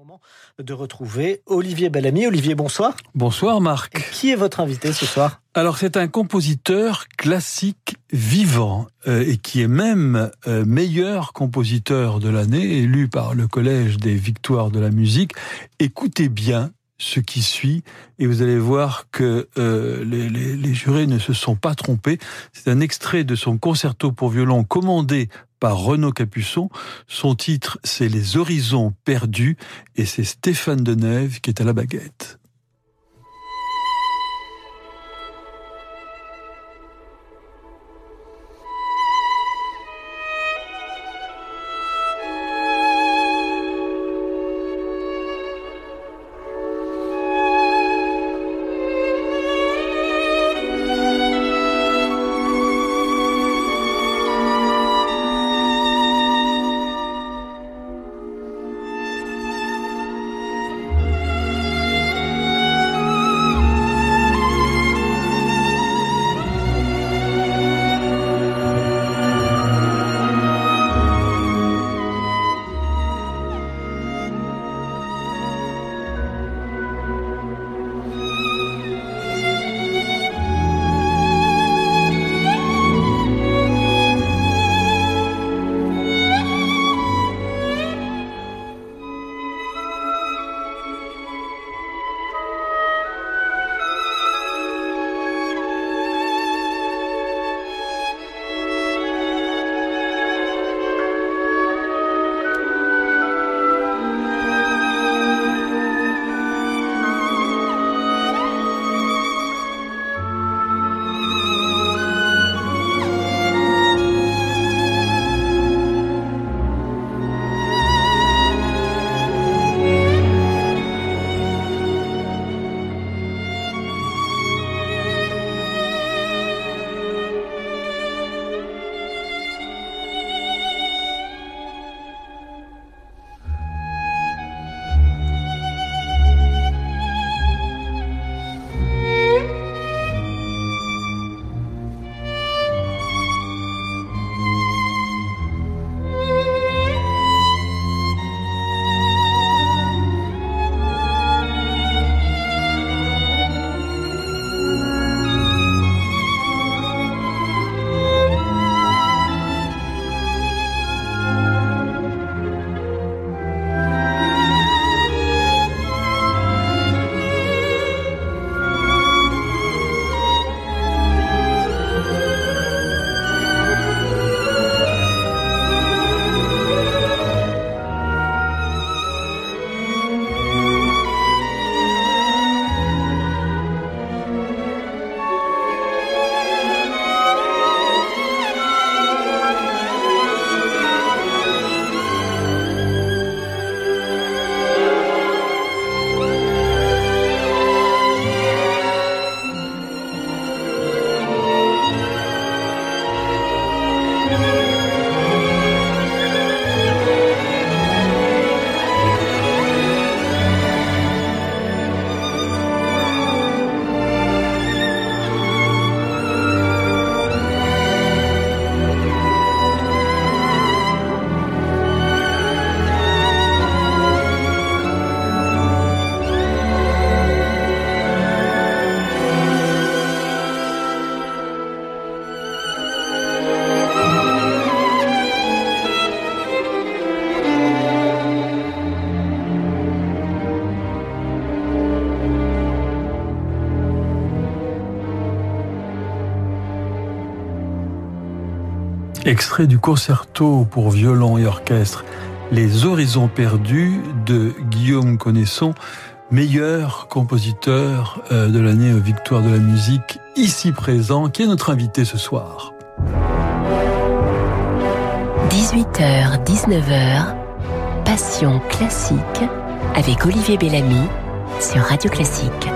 moment de retrouver Olivier Bellamy. Olivier, bonsoir. Bonsoir Marc. Qui est votre invité ce soir? Alors c'est un compositeur classique vivant euh, et qui est même euh, meilleur compositeur de l'année, élu par le Collège des Victoires de la musique. Écoutez bien ce qui suit et vous allez voir que euh, les, les, les, jurés ne se sont pas trompés. C'est un extrait de son concerto pour violon commandé par Renaud Capuçon. Son titre, c'est Les Horizons perdus et c'est Stéphane Deneuve qui est à la baguette. Extrait du concerto pour violon et orchestre Les Horizons perdus de Guillaume Connaisson, meilleur compositeur euh, de l'année aux Victoires de la musique, ici présent, qui est notre invité ce soir. 18h, 19h, Passion classique avec Olivier Bellamy sur Radio Classique.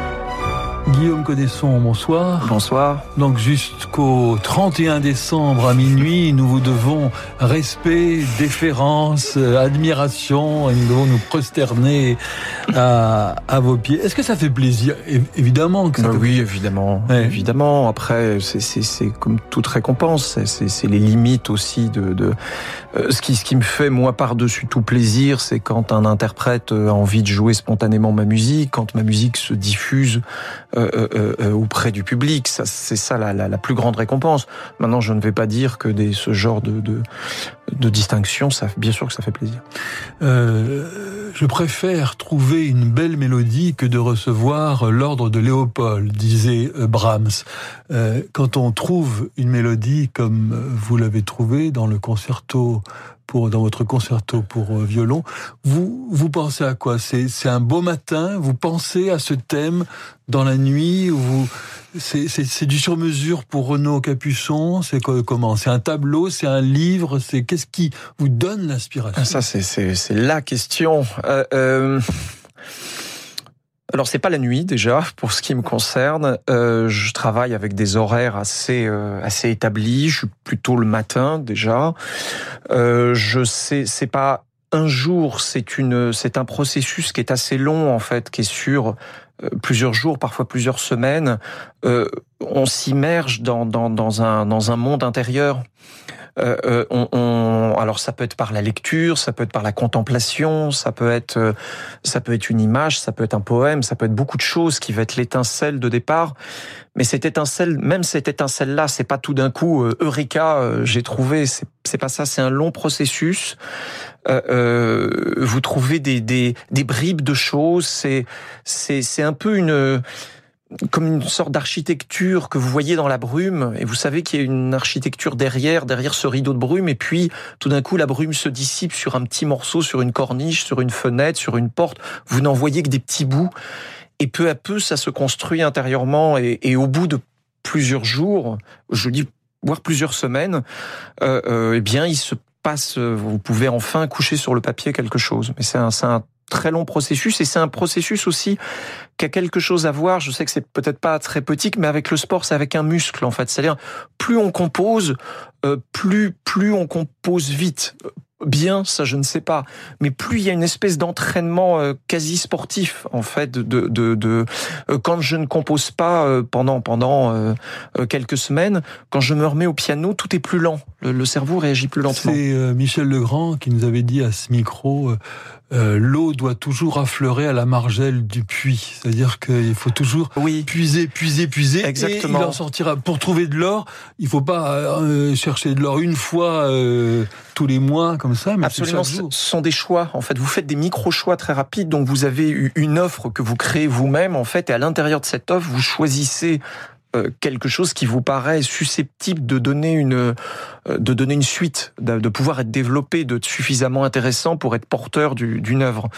Guillaume Codesson, bonsoir. Bonsoir. Donc jusqu'au 31 décembre à minuit, nous vous devons respect, déférence, euh, admiration, et nous devons nous prosterner à, à vos pieds. Est-ce que ça fait plaisir? Évidemment que ça bah Oui, évidemment. Ouais. Évidemment. Après, c'est comme toute récompense. C'est les limites aussi de... de euh, ce, qui, ce qui me fait, moi, par-dessus tout plaisir, c'est quand un interprète a envie de jouer spontanément ma musique, quand ma musique se diffuse euh, euh, euh, auprès du public. Ça, c'est ça la, la, la, plus grande récompense. Maintenant, je ne vais pas dire que des, ce genre de, de, de distinction, ça, bien sûr que ça fait plaisir. Euh, je préfère trouver une belle mélodie que de recevoir l'ordre de Léopold, disait Brahms. Euh, quand on trouve une mélodie comme vous l'avez trouvé dans le concerto pour dans votre concerto pour violon, vous vous pensez à quoi? C'est un beau matin? Vous pensez à ce thème dans la nuit? Vous c'est du sur mesure pour Renaud Capuçon? C'est comment? C'est un tableau? C'est un livre? C'est qu'est-ce qui vous donne l'inspiration? Ça c'est c'est c'est la question. Euh, euh... Alors c'est pas la nuit déjà pour ce qui me concerne. Euh, je travaille avec des horaires assez euh, assez établis. Je suis plutôt le matin déjà. Euh, je sais c'est pas un jour. C'est une c'est un processus qui est assez long en fait, qui est sur plusieurs jours, parfois plusieurs semaines. On s'immerge dans dans un dans un monde intérieur. Euh, euh, on, on, alors ça peut être par la lecture, ça peut être par la contemplation, ça peut être euh, ça peut être une image, ça peut être un poème, ça peut être beaucoup de choses qui va être l'étincelle de départ. Mais cette étincelle, même cette étincelle-là, c'est pas tout d'un coup euh, Eureka, euh, j'ai trouvé. C'est pas ça. C'est un long processus. Vous trouvez des, des, des bribes de choses. C'est c'est un peu une comme une sorte d'architecture que vous voyez dans la brume, et vous savez qu'il y a une architecture derrière, derrière ce rideau de brume, et puis tout d'un coup la brume se dissipe sur un petit morceau, sur une corniche, sur une fenêtre, sur une porte, vous n'en voyez que des petits bouts, et peu à peu ça se construit intérieurement, et, au bout de plusieurs jours, je dis voire plusieurs semaines, euh, euh, eh bien il se passe, vous pouvez enfin coucher sur le papier quelque chose, mais c'est un très long processus et c'est un processus aussi qui a quelque chose à voir. Je sais que c'est peut-être pas très poétique, mais avec le sport, c'est avec un muscle en fait. C'est-à-dire plus on compose, euh, plus plus on compose vite. Bien, ça je ne sais pas, mais plus il y a une espèce d'entraînement euh, quasi sportif en fait de de, de euh, quand je ne compose pas pendant pendant quelques semaines, quand je me remets au piano, tout est plus lent. Le, le cerveau réagit plus lentement. C'est Michel Legrand qui nous avait dit à ce micro euh, l'eau doit toujours affleurer à la margelle du puits. C'est-à-dire qu'il faut toujours oui. puiser, puiser, puiser. Exactement. Et il en sortira. Pour trouver de l'or, il faut pas euh, chercher de l'or une fois euh, tous les mois comme ça. Mais Absolument. Ce sont des choix. En fait, vous faites des micro-choix très rapides. Donc, vous avez une offre que vous créez vous-même, en fait, et à l'intérieur de cette offre, vous choisissez quelque chose qui vous paraît susceptible de donner une de donner une suite, de pouvoir être développé, de suffisamment intéressant pour être porteur d'une œuvre.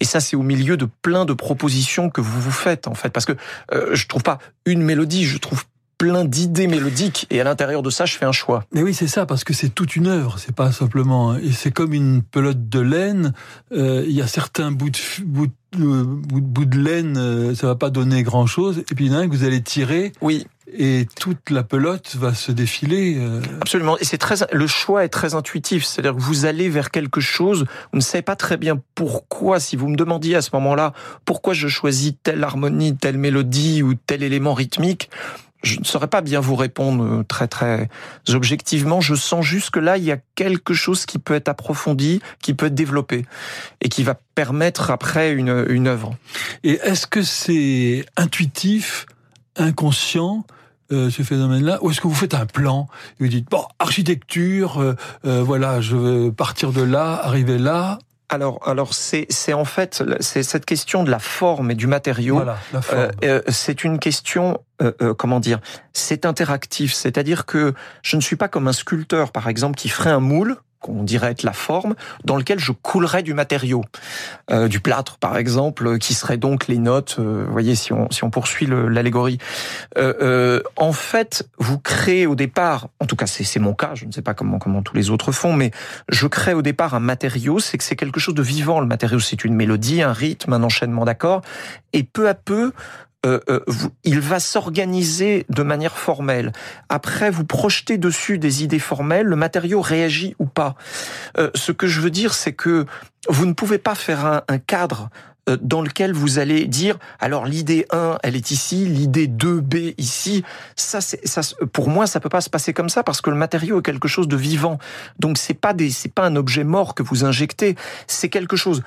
Et ça, c'est au milieu de plein de propositions que vous vous faites en fait, parce que euh, je trouve pas une mélodie, je trouve plein d'idées mélodiques et à l'intérieur de ça, je fais un choix. Mais oui, c'est ça, parce que c'est toute une œuvre, c'est pas simplement. Et c'est comme une pelote de laine. Euh, il y a certains bouts bouts de, de, bouts de laine, euh, ça va pas donner grand chose. Et puis il y en a un que vous allez tirer. Oui et toute la pelote va se défiler. Euh... Absolument. Et c'est très, le choix est très intuitif. C'est-à-dire que vous allez vers quelque chose, vous ne savez pas très bien pourquoi. Si vous me demandiez à ce moment-là pourquoi je choisis telle harmonie, telle mélodie ou tel élément rythmique, je ne saurais pas bien vous répondre très très objectivement. Je sens juste que là, il y a quelque chose qui peut être approfondi, qui peut être développé et qui va permettre après une, une œuvre. Et est-ce que c'est intuitif inconscient euh, ce phénomène-là Ou est-ce que vous faites un plan et vous dites, bon, architecture, euh, euh, voilà, je veux partir de là, arriver là alors, alors c'est c'est en fait c'est cette question de la forme et du matériau. Voilà, la forme. Euh, c'est une question euh, comment dire C'est interactif, c'est-à-dire que je ne suis pas comme un sculpteur par exemple qui ferait un moule qu'on dirait être la forme, dans lequel je coulerais du matériau, euh, du plâtre par exemple, qui serait donc les notes. Euh, vous voyez, si on si on poursuit l'allégorie, euh, euh, en fait, vous créez au départ, en tout cas c'est mon cas, je ne sais pas comment comment tous les autres font, mais je crée au départ un matériau, c'est que c'est quelque chose de vivant. Le matériau, c'est une mélodie, un rythme, un enchaînement d'accords, et peu à peu, euh, euh, il va s'organiser de manière formelle. Après, vous projetez dessus des idées formelles, le matériau réagit ou pas. Euh, ce que je veux dire, c'est que vous ne pouvez pas faire un, cadre dans lequel vous allez dire alors l'idée 1 elle est ici, l'idée 2B ici. Ça ça pour moi ça peut pas se passer comme ça parce que le matériau est quelque chose de vivant. Donc c'est pas des c'est pas un objet mort que vous injectez, c'est quelque chose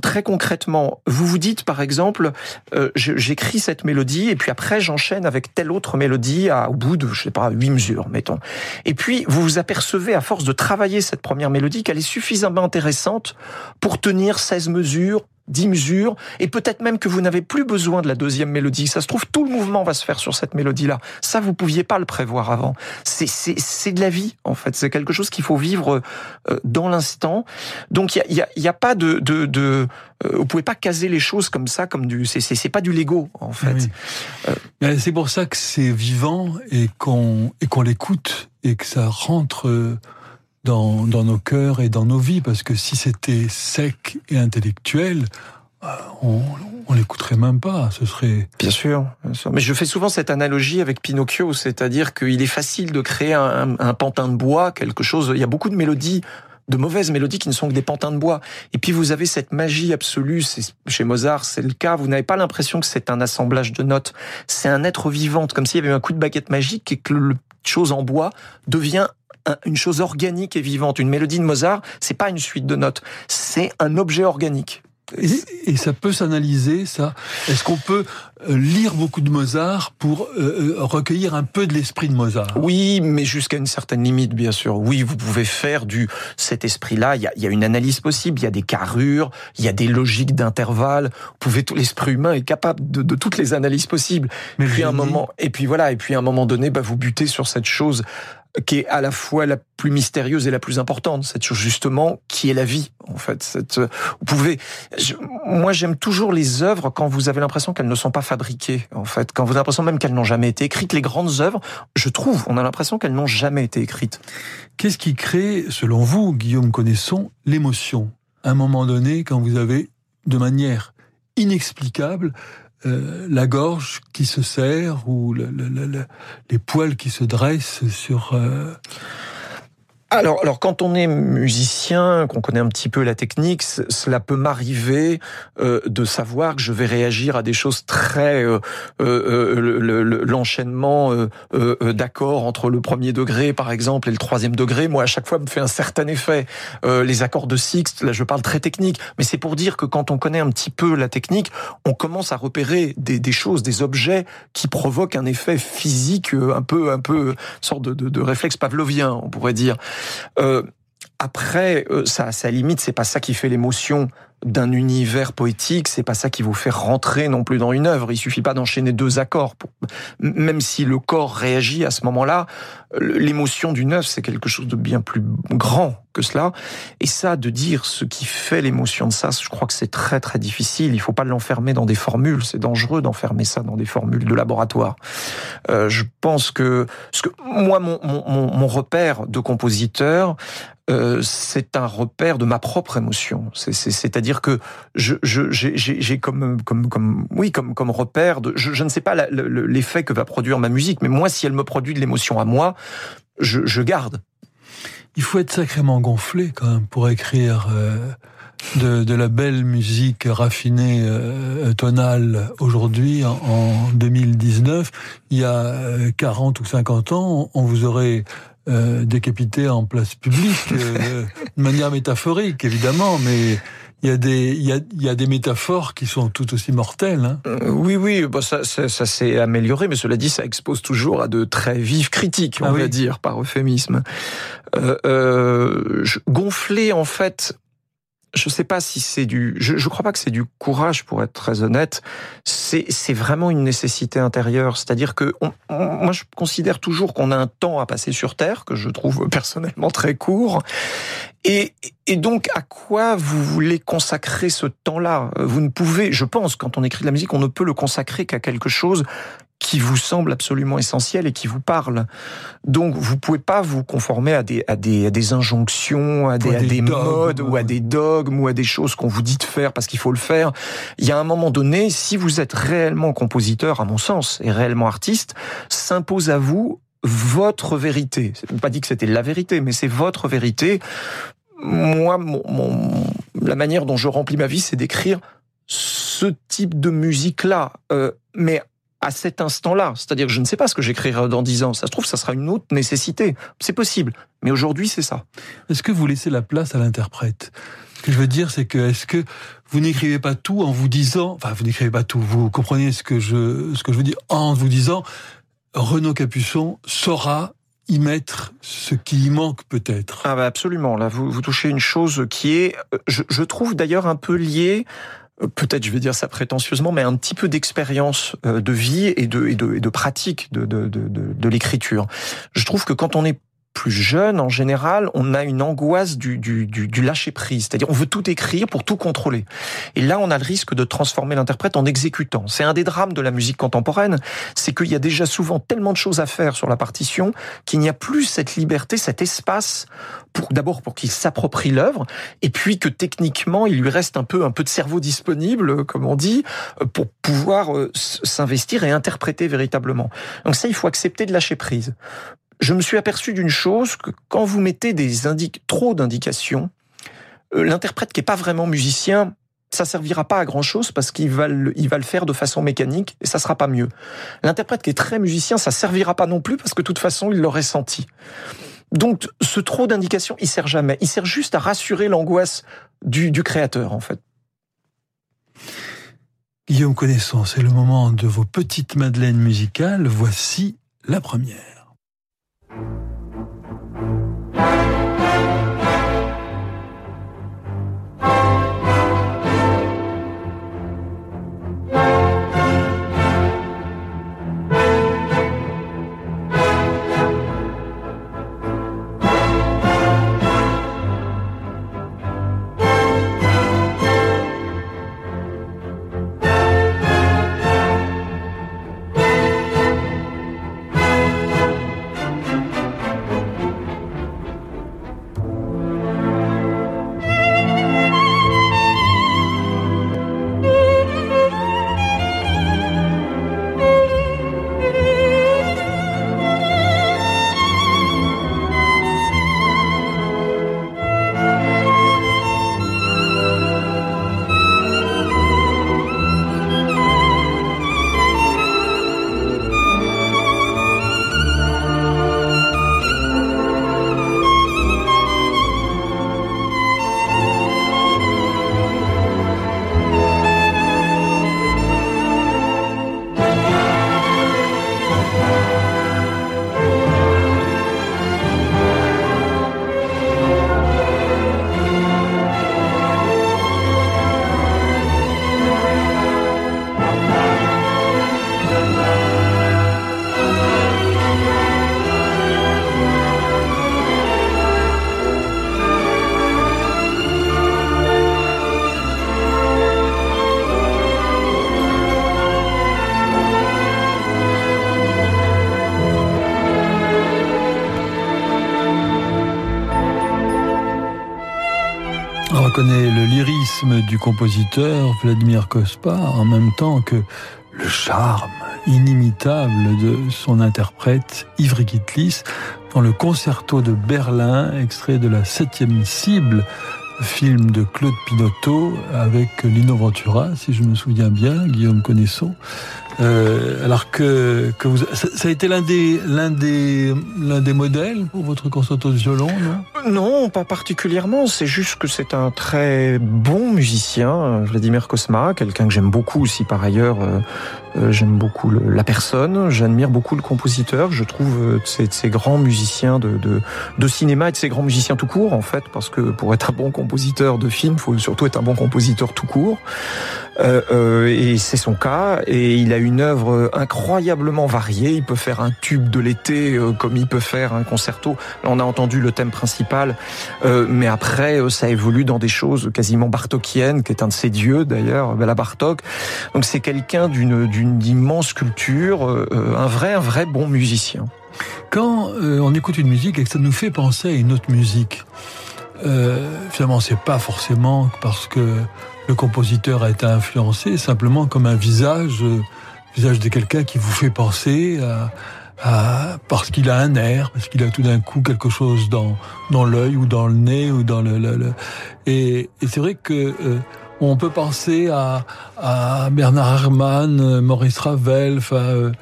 très concrètement, vous vous dites par exemple, euh, j'écris cette mélodie et puis après j'enchaîne avec telle autre mélodie à, au bout de je sais pas huit mesures mettons. Et puis vous vous apercevez à force de travailler cette première mélodie qu'elle est suffisamment intéressante pour tenir 16 mesures 10 mesures, et peut-être même que vous n'avez plus besoin de la deuxième mélodie. Ça se trouve, tout le mouvement va se faire sur cette mélodie-là. Ça, vous pouviez pas le prévoir avant. C'est, de la vie, en fait. C'est quelque chose qu'il faut vivre euh, dans l'instant. Donc, il y a, y a, pas de... de, de euh, vous pouvez pas caser les choses comme ça, comme du... C'est, pas du Lego, en fait. Euh, c'est pour ça que c'est vivant et qu'on, et qu'on l'écoute et que ça rentre dans, dans nos cœurs et dans nos vies, parce que si c'était sec et intellectuel, euh, on, on l'écouterait même pas. Ce serait bien sûr, bien sûr, Mais je fais souvent cette analogie avec Pinocchio, c'est-à-dire qu'il est facile de créer un, un, pantin de bois, quelque chose. Il y a beaucoup de mélodies de mauvaises mélodies qui ne sont que des pantins de bois. Et puis vous avez cette magie absolue, chez Mozart c'est le cas, vous n'avez pas l'impression que c'est un assemblage de notes, c'est un être vivant, comme s'il y avait eu un coup de baguette magique et que le chose en bois devient une chose organique et vivante. Une mélodie de Mozart, c'est pas une suite de notes, c'est un objet organique. Et, ça peut s'analyser, ça. Est-ce qu'on peut euh, lire beaucoup de Mozart pour euh, euh, recueillir un peu de l'esprit de Mozart? Oui, mais jusqu'à une certaine limite, bien sûr. Oui, vous pouvez faire du cet esprit-là. Il y a, y a, une analyse possible. Il y a des carrures, il y a des logiques d'intervalle. Vous pouvez tout l'esprit humain est capable de, de, toutes les analyses possibles. Mais puis un moment, et puis voilà, et puis à un moment donné, bah, vous butez sur cette chose qui est à la fois la plus mystérieuse et la plus importante, chose justement qui est la vie en fait. Cette, vous pouvez, moi j'aime toujours les œuvres quand vous avez l'impression qu'elles ne sont pas fabriquées en fait, quand vous avez l'impression même qu'elles n'ont jamais été écrites. Les grandes œuvres, je trouve, on a l'impression qu'elles n'ont jamais été écrites. Qu'est-ce qui crée, selon vous, Guillaume Connaisson, l'émotion? À un moment donné, quand vous avez de manière inexplicable euh, la gorge qui se serre ou le, le, les poils qui se dressent sur euh, alors, alors, quand on est musicien, qu'on connaît un petit peu la technique, cela peut m'arriver euh, de savoir que je vais réagir à des choses très euh, euh, l'enchaînement d'accords entre le premier degré, par exemple, et le troisième degré. Moi, à chaque fois, me fait un certain effet. les accords de sixte, là, je parle très technique, mais c'est pour dire que quand on connaît un petit peu la technique, on commence à repérer des, choses, des objets qui provoquent un effet physique un peu, un peu, sorte de, de réflexe pavlovien, on pourrait dire. Euh, après, euh, ça, ça limite, c'est pas ça qui fait l'émotion d'un univers poétique, c'est pas ça qui vous fait rentrer non plus dans une œuvre. Il suffit pas d'enchaîner deux accords. Même si le corps réagit à ce moment-là, l'émotion d'une œuvre, c'est quelque chose de bien plus grand que cela. Et ça, de dire ce qui fait l'émotion de ça, je crois que c'est très très difficile. Il faut pas l'enfermer dans des formules. C'est dangereux d'enfermer ça dans des formules de laboratoire. Euh, je pense que, parce que moi, mon, mon, mon repère de compositeur, euh, c'est un repère de ma propre émotion. C'est-à-dire que j'ai comme, comme, comme, oui, comme, comme repère de, je, ne sais pas l'effet que va produire ma musique, mais moi, si elle me produit de l'émotion à moi, je, garde. Il faut être sacrément gonflé quand même pour écrire. Euh, de, la belle musique raffinée euh, tonale aujourd'hui en, 2019 il y a 40 ou 50 ans on vous aurait euh, décapité en place publique, euh, de manière métaphorique évidemment, mais il y a des il y a, il y a des métaphores qui sont tout aussi mortelles. Hein. Euh, oui, oui, bah ça, ça, ça s'est amélioré, mais cela dit, ça expose toujours à de très vives critiques, on ah va dire, par euphémisme. Euh, euh, gonfler en fait je sais pas si c'est du, je, je crois pas que c'est du courage pour être très honnête. C'est vraiment une nécessité intérieure. C'est-à-dire que moi je considère toujours qu'on a un temps à passer sur Terre que je trouve personnellement très court. Et donc à quoi vous voulez consacrer ce temps-là? Vous ne pouvez, je pense, quand on écrit de la musique, on ne peut le consacrer qu'à quelque chose qui vous semble absolument essentiel et qui vous parle. Donc vous pouvez pas vous conformer à des à des, à des injonctions, à des, à des, modes ou à des dogmes ou à des choses qu'on vous dit de faire parce qu'il faut le faire. Il y a un moment donné, si vous êtes réellement compositeur, à mon sens, et réellement artiste, s'impose à vous votre vérité. Pas dit que c'était la vérité, mais c'est votre vérité. Moi, mon, la manière dont je remplis ma vie, c'est d'écrire ce type de musique-là. Euh, mais à cet instant-là. C'est-à-dire que je ne sais pas ce que j'écrirai dans dix ans. Ça se trouve, ça sera une autre nécessité. C'est possible. Mais aujourd'hui, c'est ça. Est-ce que vous laissez la place à l'interprète? Ce que je veux dire, c'est que est-ce que vous n'écrivez pas tout en vous disant, enfin, vous n'écrivez pas tout. Vous comprenez ce que je, ce que je veux dire? En vous disant, Renaud Capuçon saura y mettre ce qui y manque peut-être. Ah bah absolument. Là, vous, vous touchez une chose qui est, je, je trouve d'ailleurs un peu liée euh, peut-être je vais dire ça prétentieusement, mais un petit peu d'expérience euh, de vie et de, pratique de l'écriture. Je trouve que quand on est plus jeune, en général, on a une angoisse du, du, du, du lâcher-prise. C'est-à-dire, on veut tout écrire pour tout contrôler. Et là, on a le risque de transformer l'interprète en exécutant. C'est un des drames de la musique contemporaine, c'est qu'il y a déjà souvent tellement de choses à faire sur la partition qu'il n'y a plus cette liberté, cet espace pour d'abord pour qu'il s'approprie l'œuvre, et puis que techniquement, il lui reste un peu un peu de cerveau disponible, comme on dit, pour pouvoir euh, s'investir et interpréter véritablement. Donc ça, il faut accepter de lâcher prise je me suis aperçu d'une chose, que quand vous mettez des trop d'indications, euh, l'interprète qui est pas vraiment musicien, ça servira pas à grand chose parce qu'il va le, faire de façon mécanique et ça sera pas mieux. L'interprète qui est très musicien, ça servira pas non plus parce que de toute façon, il l'aurait senti. Donc, ce trop d'indications, il sert jamais. Il sert juste à rassurer l'angoisse du, du créateur, en fait. Guillaume Connaissant, c'est le moment de vos petites madeleines musicales. Voici la première. Thank you. Connaît le lyrisme du compositeur Vladimir Kospa en même temps que le charme inimitable de son interprète Ivry Kitlis dans le concerto de Berlin, extrait de la septième cible, film de Claude Pinotto avec Lino Ventura, si je me souviens bien, Guillaume Connaissant. Euh, alors que, que vous, ça, ça a été l'un des, l'un des, l'un des modèles pour votre concerto de violon, non? Non, pas particulièrement. C'est juste que c'est un très bon musicien, Vladimir Kosma, quelqu'un que j'aime beaucoup aussi par ailleurs. Euh, euh, j'aime beaucoup la personne, j'admire beaucoup le compositeur. Je trouve euh, ces, ces grands musiciens de, de, de, cinéma et de ces grands musiciens tout court, en fait, parce que pour être un bon compositeur de film, il faut surtout être un bon compositeur tout court. Euh, euh, et c'est son cas. Et il a une œuvre incroyablement variée. Il peut faire un tube de l'été euh, comme il peut faire un concerto. Là, on a entendu le thème principal, euh, mais après, ça évolue dans des choses quasiment bartokiennes, qui est un de ses dieux d'ailleurs, Bela Bartok. Donc c'est quelqu'un d'une d'une immense culture, un vrai un vrai bon musicien. Quand on écoute une musique et que ça nous fait penser à une autre musique, euh, finalement, c'est pas forcément parce que le compositeur a été influencé, simplement comme un visage, euh, visage de quelqu'un qui vous fait penser à, parce qu'il a un air, parce qu'il a tout d'un coup quelque chose dans dans l'œil ou dans le nez ou dans le, le, et, et c'est vrai que euh, on peut penser à, à Bernard Herrmann, euh, Maurice Ravel, enfin.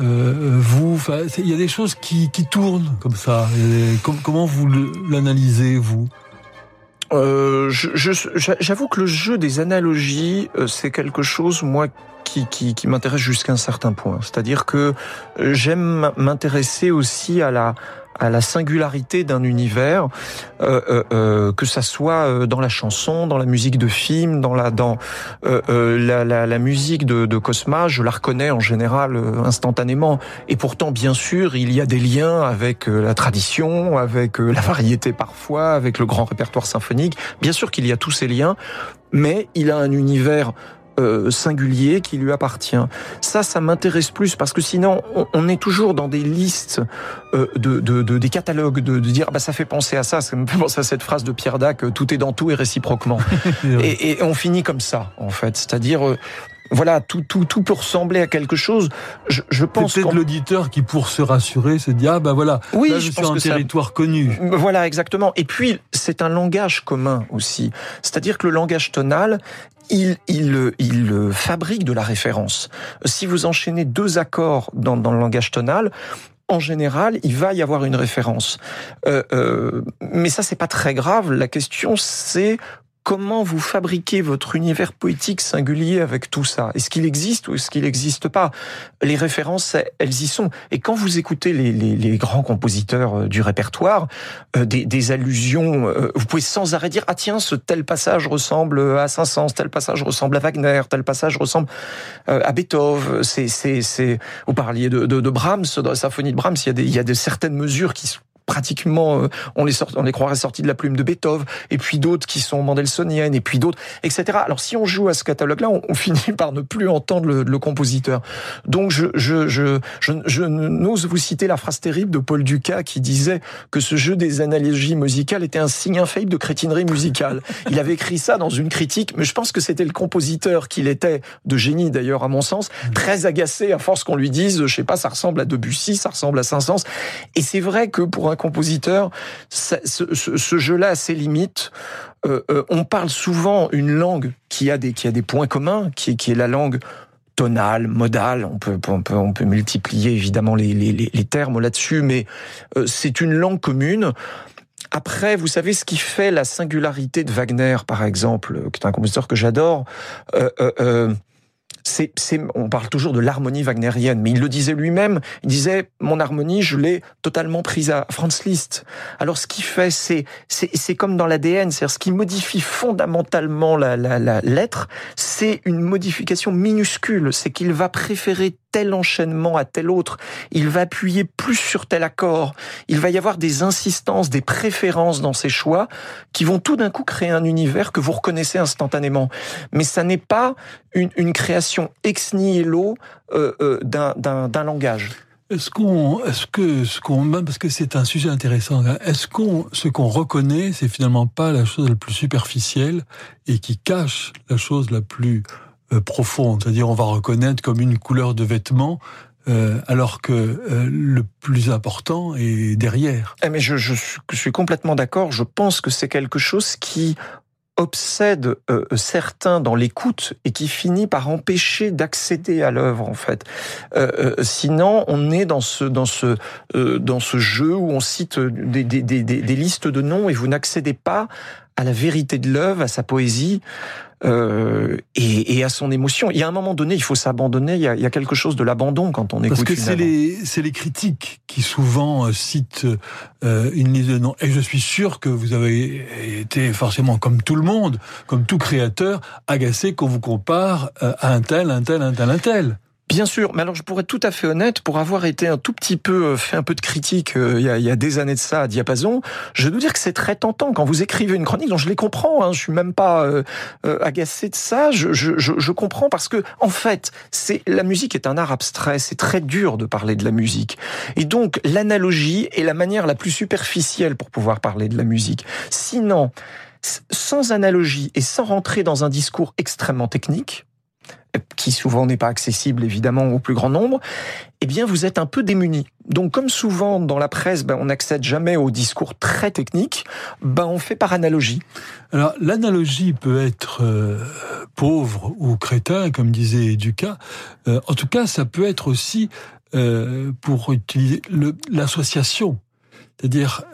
Euh, vous, il y a des choses qui, qui tournent comme ça. comment vous l'analysez, vous? Euh, J'avoue que le jeu des analogies, euh, c'est quelque chose, moi, qui, qui, qui m'intéresse jusqu'à un certain point. C'est-à-dire que euh, j'aime m'intéresser aussi à la, à la singularité d'un univers, euh, euh, euh, que ça soit euh, dans la chanson, dans la musique de film, dans la dans la, la, la, musique de, de, Cosma, je la reconnais en général instantanément. Et pourtant, bien sûr, il y a des liens avec la tradition, avec la variété parfois, avec le grand répertoire symphonique. Bien sûr qu'il y a tous ces liens, mais il a un univers euh, singulier qui lui appartient. Ça, ça m'intéresse plus parce que sinon, on, est toujours dans des listes euh, de, de, de, des catalogues de, de, dire bah ça fait penser à ça, ça me fait penser à cette phrase de Pierre Dac, euh, tout est dans tout et réciproquement. et, et, on finit comme ça en fait, c'est-à-dire voilà, tout, tout, tout peut ressembler à quelque chose. Je, je pense c'est peut-être l'auditeur qui, pour se rassurer, se dit ah ben voilà, oui, là, je, je suis en territoire connu. Voilà, exactement. Et puis c'est un langage commun aussi, c'est-à-dire que le langage tonal, il, il, il fabrique de la référence. Si vous enchaînez deux accords dans, dans le langage tonal, en général, il va y avoir une référence. Euh, euh, mais ça, c'est pas très grave. La question, c'est comment vous fabriquez votre univers poétique singulier avec tout ça? Est-ce qu'il existe ou est-ce qu'il n'existe pas? Les références, elles y sont. Et quand vous écoutez les, les, les grands compositeurs euh, du répertoire, euh, des, des, allusions, euh, vous pouvez sans arrêt dire ah tiens, ce tel passage ressemble à Saint-Saëns, tel passage ressemble à Wagner, tel passage ressemble à Beethoven. C'est, c'est, c'est. Vous parliez de, de, de Brahms, dans la symphonie de Brahms, il y a des, il y a de certaines mesures qui sont pratiquement, euh, on les croirait sortis de la plume de Beethoven, et puis d'autres qui sont mendelssohniennes, et puis d'autres, etc. Alors si on joue à ce catalogue-là, on, finit par ne plus entendre le, compositeur. Donc je n'ose vous citer la phrase terrible de Paul Ducas qui disait que ce jeu des analogies musicales était un signe infaillible de crétinerie musicale. Il avait écrit ça dans une critique, mais je pense que c'était le compositeur qu'il était, de génie d'ailleurs à mon sens, très agacé à force qu'on lui dise, je sais pas, ça ressemble à Debussy, ça ressemble à Saint-Saëns. Et c'est vrai que pour un compositeur, ce, jeu-là a ses limites. Euh, euh, on parle souvent une langue qui a des, qui a des points communs, qui, qui est la langue tonale, modale. On peut, on peut, on peut multiplier évidemment les, les, les termes là-dessus, mais euh, c'est une langue commune. Après, vous savez ce qui fait la singularité de Wagner, par exemple, qui est un compositeur que j'adore. On parle toujours de l'harmonie wagnérienne, mais il le disait lui-même. Il disait mon harmonie, je l'ai totalement prise à Franz Liszt. Alors ce qui fait, c'est, comme dans l'ADN, c'est-à-dire ce qui modifie fondamentalement la, la lettre, c'est une modification minuscule. C'est qu'il va préférer tel enchaînement à tel autre. Il va appuyer plus sur tel accord. Il va y avoir des insistances, des préférences dans ses choix qui vont tout d'un coup créer un univers que vous reconnaissez instantanément. Mais ça n'est pas une, une création ex nihilo euh, euh, d'un langage. Est-ce qu'on, est-ce que ce qu'on, parce que c'est un sujet intéressant. Est-ce qu'on, ce qu'on reconnaît, c'est finalement pas la chose la plus superficielle et qui cache la chose la plus euh, profonde? C'est-à-dire, on va reconnaître comme une couleur de vêtement euh, alors que euh, le plus important est derrière. Eh mais je suis complètement d'accord. Je pense que c'est quelque chose qui obsède euh, certains dans l'écoute et qui finit par empêcher d'accéder à l'œuvre en fait. Euh, euh, sinon, on est dans ce dans ce dans ce jeu où on cite des, des, des, des listes de noms et vous n'accédez pas à la vérité de l'œuvre, à sa poésie. Euh, et, et, à son émotion. Il y a un moment donné, il faut s'abandonner. Il, il, y a quelque chose de l'abandon quand on écoute. Parce que c'est les, c'est les critiques qui souvent euh, citent euh, une liste de noms. Et je suis sûr que vous avez été forcément, comme tout le monde, comme tout créateur, agacé qu'on vous compare à un tel, un tel, un tel, un tel. Bien sûr, mais alors je pourrais être tout à fait honnête, pour avoir été un tout petit peu euh, fait un peu de critique euh, il, y a, il, y a, des années de ça à Diapason, je dois dire que c'est très tentant quand vous écrivez une chronique, dont je les comprends, hein, je suis même pas euh, agacé de ça, je, je, je, je, comprends parce que en fait, c'est la musique est un art abstrait, c'est très dur de parler de la musique, et donc l'analogie est la manière la plus superficielle pour pouvoir parler de la musique. Sinon, sans analogie et sans rentrer dans un discours extrêmement technique, qui souvent n'est pas accessible évidemment au plus grand nombre, eh bien vous êtes un peu démuni. Donc comme souvent dans la presse, ben, on n'accède jamais au discours très technique, ben, on fait par analogie. Alors l'analogie peut être euh, pauvre ou crétin, comme disait Ducas. Euh, en tout cas, ça peut être aussi euh, pour utiliser l'association, c'est-à-dire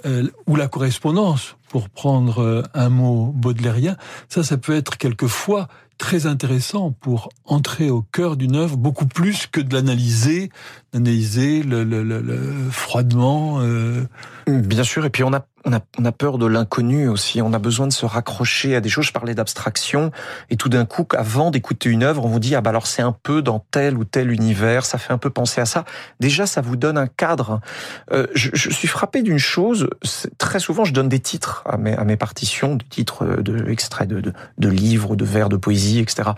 ou la correspondance, pour prendre un mot baudelairien. Ça, ça peut être quelquefois très intéressant pour entrer au cœur d'une œuvre, beaucoup plus que de l'analyser, d'analyser le, froidement. Euh... Bien sûr, et puis on a on a, on a peur de l'inconnu aussi. On a besoin de se raccrocher à des choses. Je parlais d'abstraction. Et tout d'un coup, avant d'écouter une œuvre, on vous dit, ah bah alors c'est un peu dans tel ou tel univers. Ça fait un peu penser à ça. Déjà, ça vous donne un cadre. Euh, je, je, suis frappé d'une chose. Très souvent, je donne des titres à mes, à mes partitions, des titres de extraits de, de, de livres, de vers, de poésie, etc.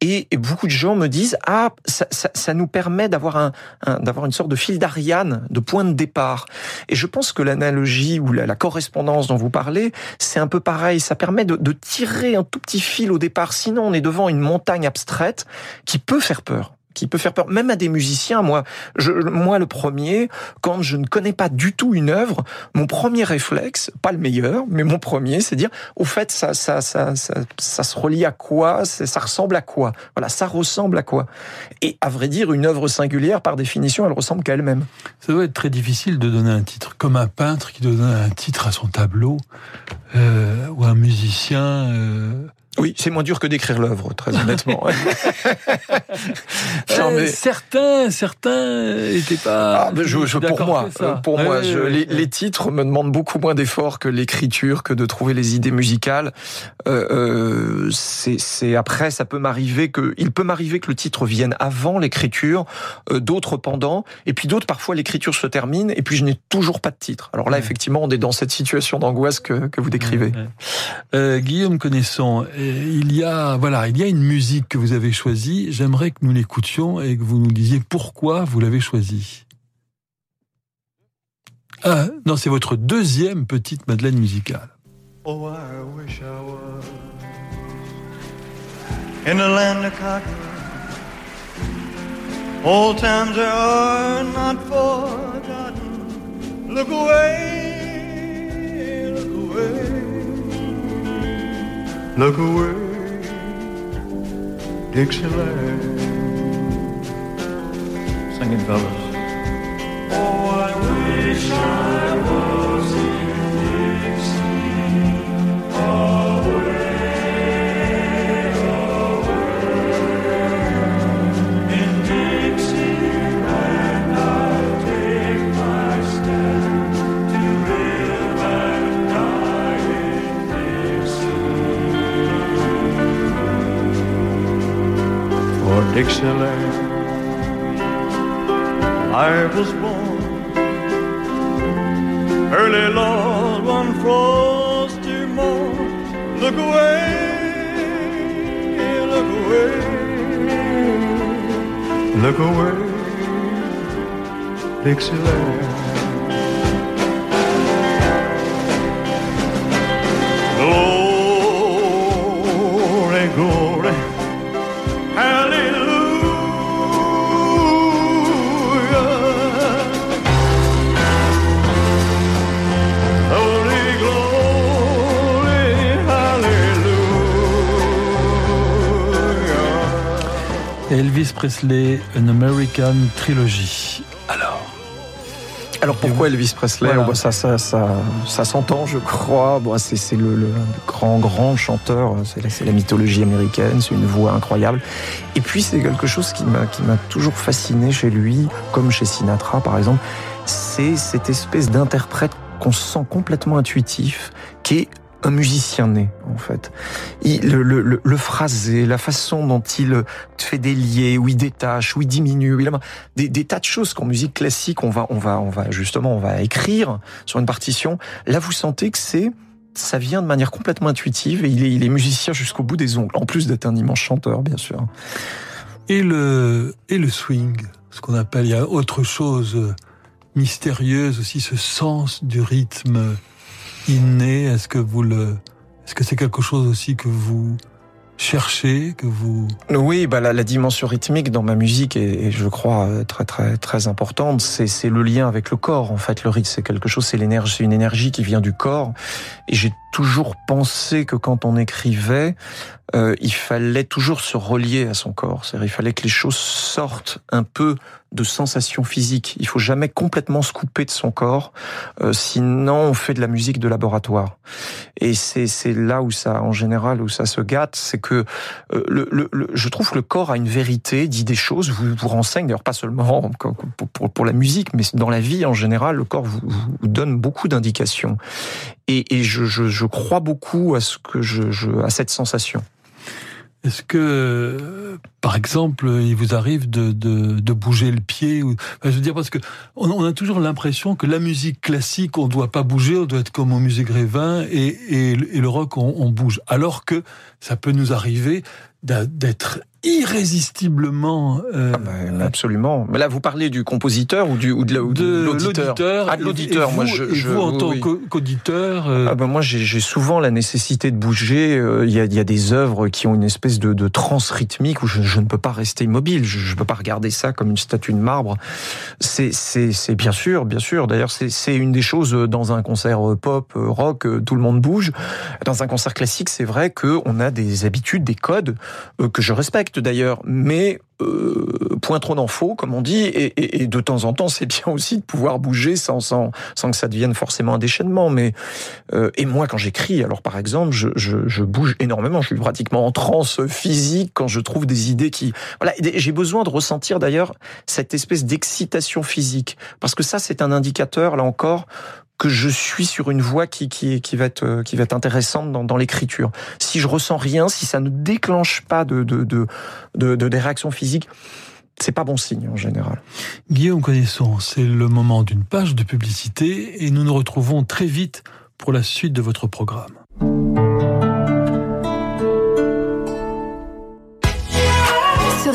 Et, beaucoup de gens me disent, ah, ça, ça, ça nous permet d'avoir un, un d'avoir une sorte de fil d'Ariane, de point de départ. Et je pense que l'analogie ou la, la correspondance dont vous parlez, c'est un peu pareil. Ça permet de, tirer un tout petit fil au départ. Sinon, on est devant une montagne abstraite qui peut faire peur qui peut faire peur, même à des musiciens. Moi, je, moi le premier, quand je ne connais pas du tout une œuvre, mon premier réflexe, pas le meilleur, mais mon premier, c'est dire, au fait, ça, ça, ça, ça, ça se relie à quoi? Ça ressemble à quoi? Voilà, ça ressemble à quoi? Et à vrai dire, une œuvre singulière, par définition, elle ressemble qu'à elle-même. Ça doit être très difficile de donner un titre, comme un peintre qui donne un titre à son tableau, euh, ou un musicien. Euh oui, c'est moins dur que d'écrire l'œuvre, très honnêtement. euh, certains, certains n'étaient pas. Ah, je, je, pour moi, pour moi, les, les, titres me demandent beaucoup moins d'efforts que l'écriture, que de trouver les idées musicales. Euh, euh, c'est après, ça peut m'arriver que, il peut m'arriver que le titre vienne avant l'écriture, euh, d'autres pendant, et puis d'autres parfois l'écriture se termine, et puis je n'ai toujours pas de titre. Alors là, effectivement, on est dans cette situation d'angoisse que, que vous décrivez. Euh, Guillaume Connaissant il y a voilà, il y a une musique que vous avez choisie. J'aimerais que nous l'écoutions et que vous nous disiez pourquoi vous l'avez choisie. Ah, non, c'est votre deuxième petite Madeleine musicale. Oh, I wish I was in the land of. Old times are not forgotten. Look away, Look away, Dixieland. Singing fellas. Oh, I wish I Dixieland, I was born early, Lord, one frosty morn. Look away, look away, look away, Dixieland. Elvis Presley, An American Trilogy. Alors, Alors pourquoi Elvis Presley voilà. ça, ça, ça, ça s'entend, je crois. Bon, c'est le, le, grand, grand chanteur. C'est la mythologie américaine. C'est une voix incroyable. Et puis c'est quelque chose qui m'a qui m'a toujours fasciné chez lui, comme chez Sinatra par exemple. C'est cette espèce d'interprète qu'on sent complètement intuitif, qui est un musicien né, en fait. Il, le, le, le, phrasé, la façon dont il fait des liés, où il détache, où il diminue, il a des, des tas de choses qu'en musique classique, on va, on va, on va justement, on va écrire sur une partition. Là, vous sentez que c'est ça vient de manière complètement intuitive et il est, il est musicien jusqu'au bout des ongles, en plus d'être un immense chanteur, bien sûr. Et le, et le swing, ce qu'on appelle, il y a autre chose mystérieuse aussi, ce sens du rythme inné Est-ce que vous le, est-ce que c'est quelque chose aussi que vous cherchez, que vous Oui, bah la, la dimension rythmique dans ma musique est, je crois, très très très importante. C'est c'est le lien avec le corps. En fait, le rythme c'est quelque chose, c'est l'énergie, c'est une énergie qui vient du corps. Et j'ai toujours pensé que quand on écrivait, euh, il fallait toujours se relier à son corps. C'est-à-dire, il fallait que les choses sortent un peu de sensations physiques. Il faut jamais complètement se couper de son corps, euh, sinon on fait de la musique de laboratoire. Et c'est c'est là où ça, en général, où ça se gâte, c'est que euh, le, le, je trouve que le corps a une vérité, dit des choses, vous vous renseigne. D'ailleurs, pas seulement pour, pour, pour, la musique, mais dans la vie en général, le corps vous, vous donne beaucoup d'indications. Et, je, crois beaucoup à ce que à cette sensation. Est-ce que, par exemple, il vous arrive de, de, bouger le pied Je veux dire, parce que on, a toujours l'impression que la musique classique, on ne doit pas bouger, on doit être comme au musée Grévin, et, et, le rock, on, bouge. Alors que ça peut nous arriver d'être irrésistiblement. Euh, ah bah, absolument. Mais là, vous parlez du compositeur ou du ou de, l'auditeur Ah, de l'auditeur. Moi, je, je, vous en tant qu'auditeur. Euh... Ah bah moi, j'ai souvent la nécessité de bouger. Euh, il y, a, il y a des œuvres qui ont une espèce de, de transe rythmique où je, je, ne peux pas rester immobile. Je ne peux pas regarder ça comme une statue de marbre. C'est bien sûr, bien sûr. D'ailleurs, c'est une des choses euh, dans un concert euh, pop, rock, tout le monde bouge. Dans un concert classique, c'est vrai que on a des habitudes, des codes que je respecte d'ailleurs, mais euh, point trop faut, comme on dit, et, et, et de temps en temps, c'est bien aussi de pouvoir bouger sans, sans, sans que ça devienne forcément un déchaînement. Mais euh, et moi, quand j'écris, alors par exemple, je, je, je, bouge énormément. Je suis pratiquement en transe physique quand je trouve des idées qui. Voilà, j'ai besoin de ressentir d'ailleurs cette espèce d'excitation physique, parce que ça, c'est un indicateur là encore que je suis sur une voie qui, qui, va, être, qui va être intéressante dans, dans l'écriture. Si je ressens rien, si ça ne déclenche pas de, de, de des réactions physiques, c'est pas bon signe en général. Guillaume Connaisson, c'est le moment d'une page de publicité et nous nous retrouvons très vite pour la suite de votre programme.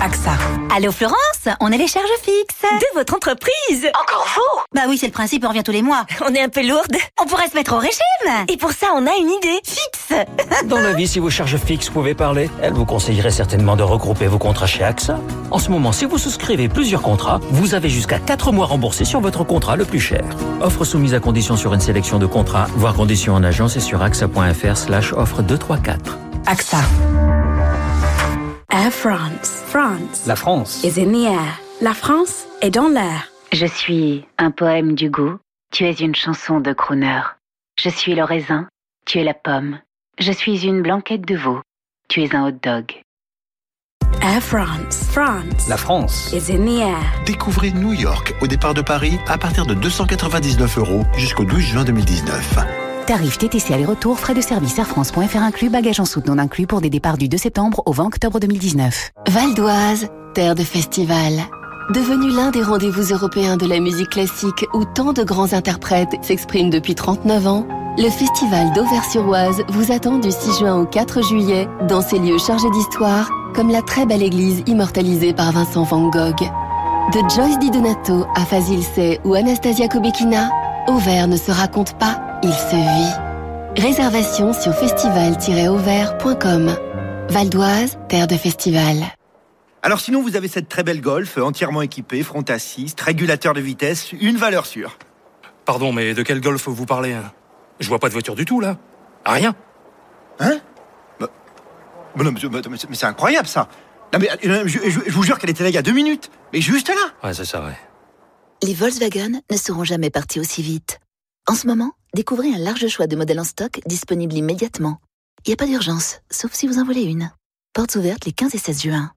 AXA. Allô Florence, on est les charges fixes. De votre entreprise Encore vous Bah oui, c'est le principe, on revient tous les mois. On est un peu lourde. On pourrait se mettre au régime. Et pour ça, on a une idée. Fixe Dans la vie, si vos charges fixes pouvaient parler, elle vous conseillerait certainement de regrouper vos contrats chez AXA. En ce moment, si vous souscrivez plusieurs contrats, vous avez jusqu'à 4 mois remboursés sur votre contrat le plus cher. Offre soumise à condition sur une sélection de contrats, voire conditions en agence et sur axa.fr slash offre 234. AXA. Air France. France. La France. Is in the air. La France est dans l'air. Je suis un poème d'Hugo. Tu es une chanson de crooner. Je suis le raisin. Tu es la pomme. Je suis une blanquette de veau. Tu es un hot dog. Air France. France. La France. Is in the air. Découvrez New York au départ de Paris à partir de 299 euros jusqu'au 12 juin 2019. Tarif TTC aller-retour, frais de service Air France.fr inclus, bagages en soute non inclus pour des départs du 2 septembre au 20 octobre 2019. Val d'Oise, terre de festival. Devenu l'un des rendez-vous européens de la musique classique où tant de grands interprètes s'expriment depuis 39 ans, le festival d'Auvers-sur-Oise vous attend du 6 juin au 4 juillet dans ces lieux chargés d'histoire, comme la très belle église immortalisée par Vincent van Gogh. De Joyce Di Donato à Fazil Say ou Anastasia Kobekina, Auvert ne se raconte pas, il se vit. Réservation sur festival-auvert.com. Val d'Oise, terre de festival. Alors sinon, vous avez cette très belle Golf, entièrement équipée, front assist, régulateur de vitesse, une valeur sûre. Pardon, mais de quel Golf vous parlez hein? Je vois pas de voiture du tout, là. Rien. Hein? Bah, bah non, mais, mais c'est incroyable, ça. Non, mais je, je, je vous jure qu'elle était là il y a deux minutes. Mais juste là. Ouais, c'est ça, ouais. Les Volkswagen ne seront jamais partis aussi vite. En ce moment, découvrez un large choix de modèles en stock disponibles immédiatement. Il n'y a pas d'urgence, sauf si vous en voulez une. Portes ouvertes les 15 et 16 juin.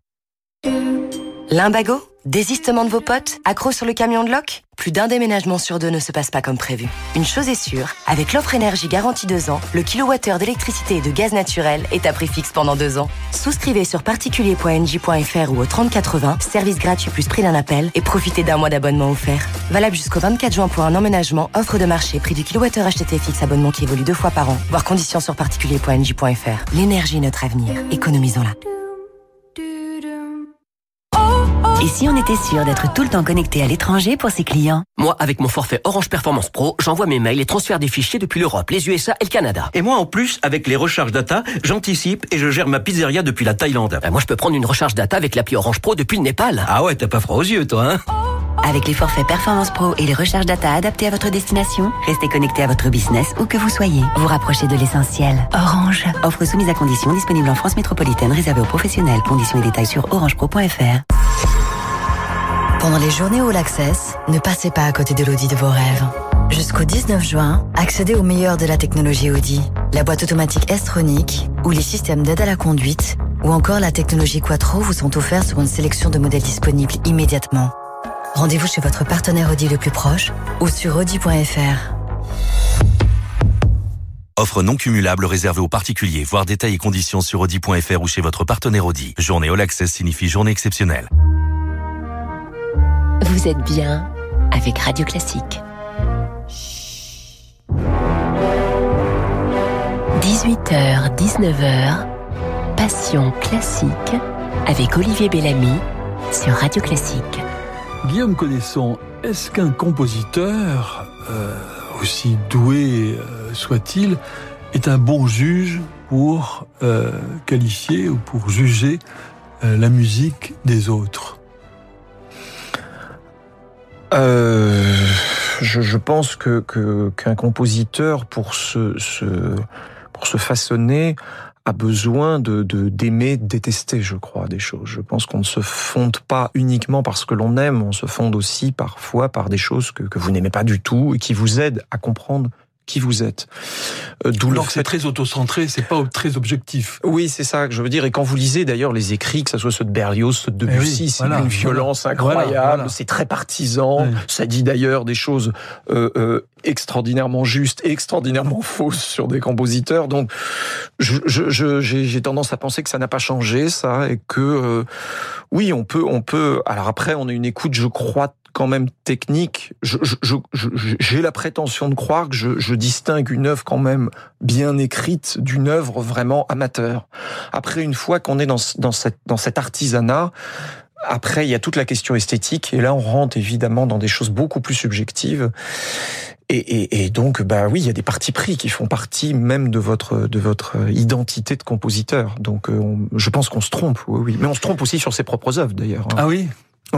Limbago Désistement de vos potes Accro sur le camion de loc Plus d'un déménagement sur deux ne se passe pas comme prévu. Une chose est sûre, avec l'offre énergie garantie 2 ans, le kilowattheure d'électricité et de gaz naturel est à prix fixe pendant 2 ans. Souscrivez sur particulier.nj.fr ou au 3080, service gratuit plus prix d'un appel et profitez d'un mois d'abonnement offert. Valable jusqu'au 24 juin pour un emménagement, offre de marché, prix du kilowattheure acheté fixe, abonnement qui évolue deux fois par an. Voir conditions sur particulier.nj.fr. L'énergie est notre avenir. Économisons-la. Et si on était sûr d'être tout le temps connecté à l'étranger pour ses clients Moi, avec mon forfait Orange Performance Pro, j'envoie mes mails et transfère des fichiers depuis l'Europe, les USA et le Canada. Et moi, en plus, avec les recharges data, j'anticipe et je gère ma pizzeria depuis la Thaïlande. moi, je peux prendre une recharge data avec l'appli Orange Pro depuis le Népal. Ah ouais, t'as pas froid aux yeux, toi, hein? Avec les forfaits Performance Pro et les recharges data adaptées à votre destination, restez connecté à votre business où que vous soyez. Vous rapprochez de l'essentiel. Orange. Offre soumise à conditions disponible en France métropolitaine réservée aux professionnels. Conditions et détails sur orangepro.fr. Pendant les journées All Access, ne passez pas à côté de l'Audi de vos rêves. Jusqu'au 19 juin, accédez au meilleur de la technologie Audi. La boîte automatique S-Tronic ou les systèmes d'aide à la conduite ou encore la technologie Quattro vous sont offerts sur une sélection de modèles disponibles immédiatement. Rendez-vous chez votre partenaire Audi le plus proche ou sur audi.fr. Offre non cumulable réservée aux particuliers. Voir détails et conditions sur audi.fr ou chez votre partenaire Audi. Journée All Access signifie journée exceptionnelle. Vous êtes bien avec Radio Classique. 18h, 19h, Passion classique avec Olivier Bellamy sur Radio Classique. Guillaume Connaisson, est-ce qu'un compositeur, euh, aussi doué euh, soit-il, est un bon juge pour euh, qualifier ou pour juger la musique des autres? Euh, je, pense que qu'un compositeur pour se, se, pour se façonner a besoin de d'aimer, de, détester, je crois, des choses. Je pense qu'on ne se fonde pas uniquement parce que l'on aime, on se fonde aussi parfois par des choses que, que vous n'aimez pas du tout et qui vous aident à comprendre qui vous êtes. Euh, D'où fait... c'est très auto-centré, c'est pas très objectif. Oui, c'est ça que je veux dire. Et quand vous lisez d'ailleurs les écrits, que ce soit ceux de Berlioz, ceux de Debussy, oui, c'est voilà, une violence incroyable, voilà, c'est très partisan. Oui. Ça dit d'ailleurs des choses euh, euh, extraordinairement justes et extraordinairement fausses sur des compositeurs. Donc, j'ai je, je, tendance à penser que ça n'a pas changé, ça, et que euh, oui, on peut, on peut. Alors après, on a une écoute, je crois, quand même technique. J'ai la prétention de croire que je, je, distingue une œuvre quand même bien écrite d'une œuvre vraiment amateur. Après, une fois qu'on est dans, dans, cette, dans cet artisanat, après, il y a toute la question esthétique, et là, on rentre évidemment dans des choses beaucoup plus subjectives. Et, et, et, donc, bah oui, il y a des partis pris qui font partie même de votre de votre identité de compositeur. Donc, on, je pense qu'on se trompe, oui, oui, mais on se trompe aussi sur ses propres œuvres d'ailleurs. Ah oui?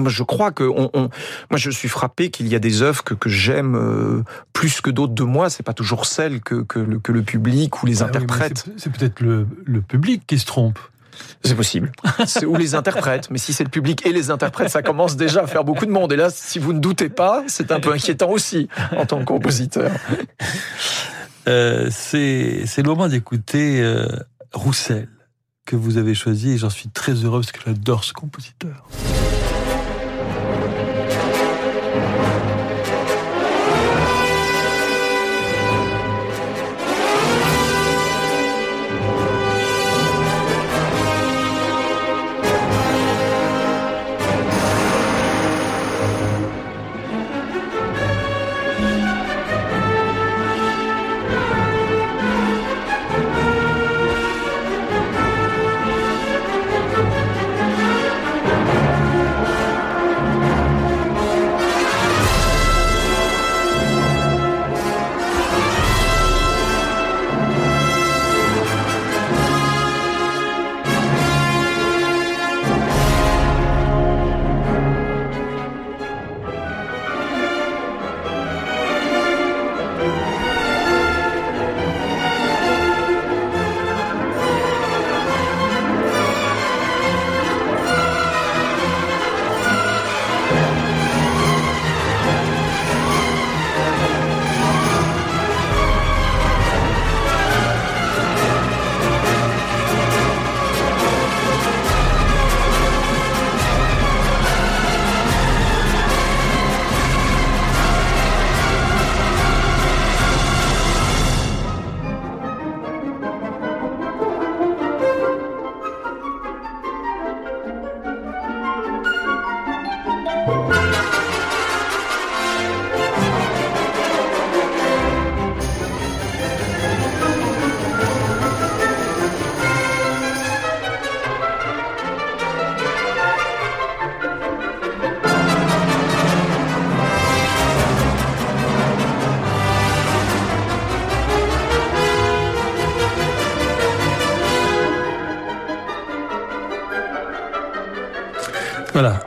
Je crois que on, on, moi je suis frappé qu'il y a des œuvres que, que j'aime euh, plus que d'autres de moi. C'est pas toujours celles que, que, le, que le public ou les ah interprètes. Oui, c'est peut-être le, le public qui se trompe. C'est possible. Ou les interprètes. Mais si c'est le public et les interprètes, ça commence déjà à faire beaucoup de monde. Et là, si vous ne doutez pas, c'est un peu inquiétant aussi en tant que compositeur. Euh, c'est le moment d'écouter euh, Roussel que vous avez choisi et j'en suis très heureux parce que j'adore ce compositeur.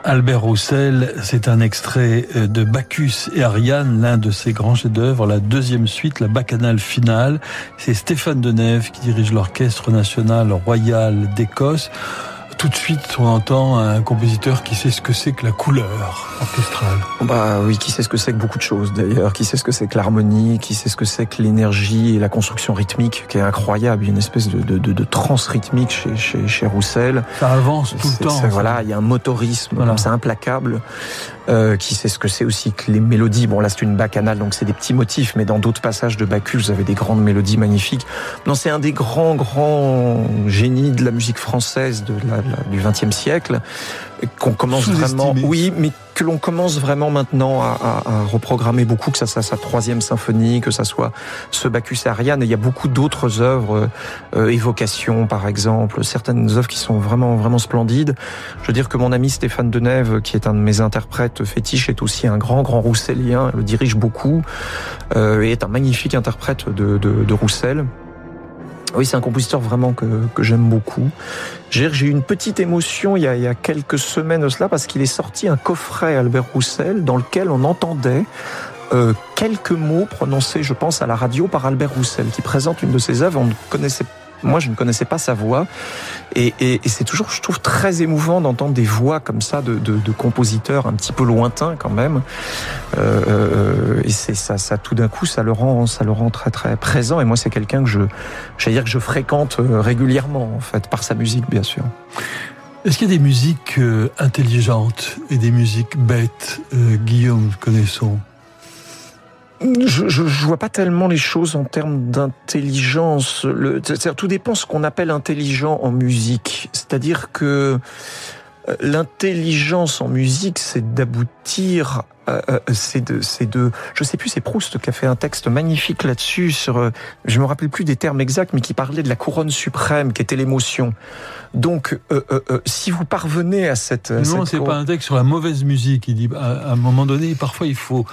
Albert Roussel, c'est un extrait euh, de Bacchus et Ariane, l'un de ses grands chefs-d'œuvre, la deuxième suite, la bacchanale finale. C'est Stéphane Deneuve qui dirige l'Orchestre national royal d'Écosse tout de suite, on entend un compositeur qui sait ce que c'est que la couleur orchestrale. Bah oui, qui sait ce que c'est que beaucoup de choses d'ailleurs, qui sait ce que c'est que l'harmonie, qui sait ce que c'est que l'énergie et la construction rythmique qui est incroyable, une espèce de, de, de, de trans rythmique chez, chez, chez Roussel. Ça avance tout le temps. Voilà, il y a un motorisme, voilà. c'est implacable. Euh, qui sait ce que c'est aussi que les mélodies. Bon, là, c'est une bacchanale, donc c'est des petits motifs, mais dans d'autres passages de Bacchus, vous avez des grandes mélodies magnifiques. Non, c'est un des grands, grands génies de la musique française de la, du XXe siècle qu'on commence vraiment, oui, mais que l'on commence vraiment maintenant à, à, à, reprogrammer beaucoup, que ça soit sa troisième symphonie, que ça soit ce Bacchus et Ariane. Et il y a beaucoup d'autres œuvres, euh, Évocation par exemple, certaines œuvres qui sont vraiment vraiment splendides. Je veux dire que mon ami Stéphane Denève, qui est un de mes interprètes fétiches, est aussi un grand grand roussellien, le dirige beaucoup euh, et est un magnifique interprète de, de, de Roussel. Oui, c'est un compositeur vraiment que, que j'aime beaucoup. J'ai eu une petite émotion il y a, il y a quelques semaines de cela parce qu'il est sorti un coffret Albert Roussel dans lequel on entendait euh, quelques mots prononcés, je pense, à la radio par Albert Roussel, qui présente une de ses œuvres. On ne connaissait moi, je ne connaissais pas sa voix, et, et, et c'est toujours, je trouve, très émouvant d'entendre des voix comme ça de, de, de, compositeurs un petit peu lointains quand même. Euh, euh, et c'est ça, ça, tout d'un coup, ça le rend, ça le rend très très présent. Et moi, c'est quelqu'un que je, j'allais dire que je fréquente euh, régulièrement, en fait, par sa musique, bien sûr. Est-ce qu'il y a des musiques euh, intelligentes et des musiques bêtes, euh, Guillaume Connaisson je, je, je, vois pas tellement les choses en termes d'intelligence. Tout dépend ce qu'on appelle intelligent en musique. C'est-à-dire que l'intelligence en musique, c'est d'aboutir euh, c'est de, c'est de, je sais plus, c'est Proust qui a fait un texte magnifique là-dessus sur, euh, je me rappelle plus des termes exacts, mais qui parlait de la couronne suprême, qui était l'émotion. Donc, euh, euh, si vous parvenez à cette, non, c'est pas un texte sur la mauvaise musique. Il dit, à, un moment donné, parfois, il faut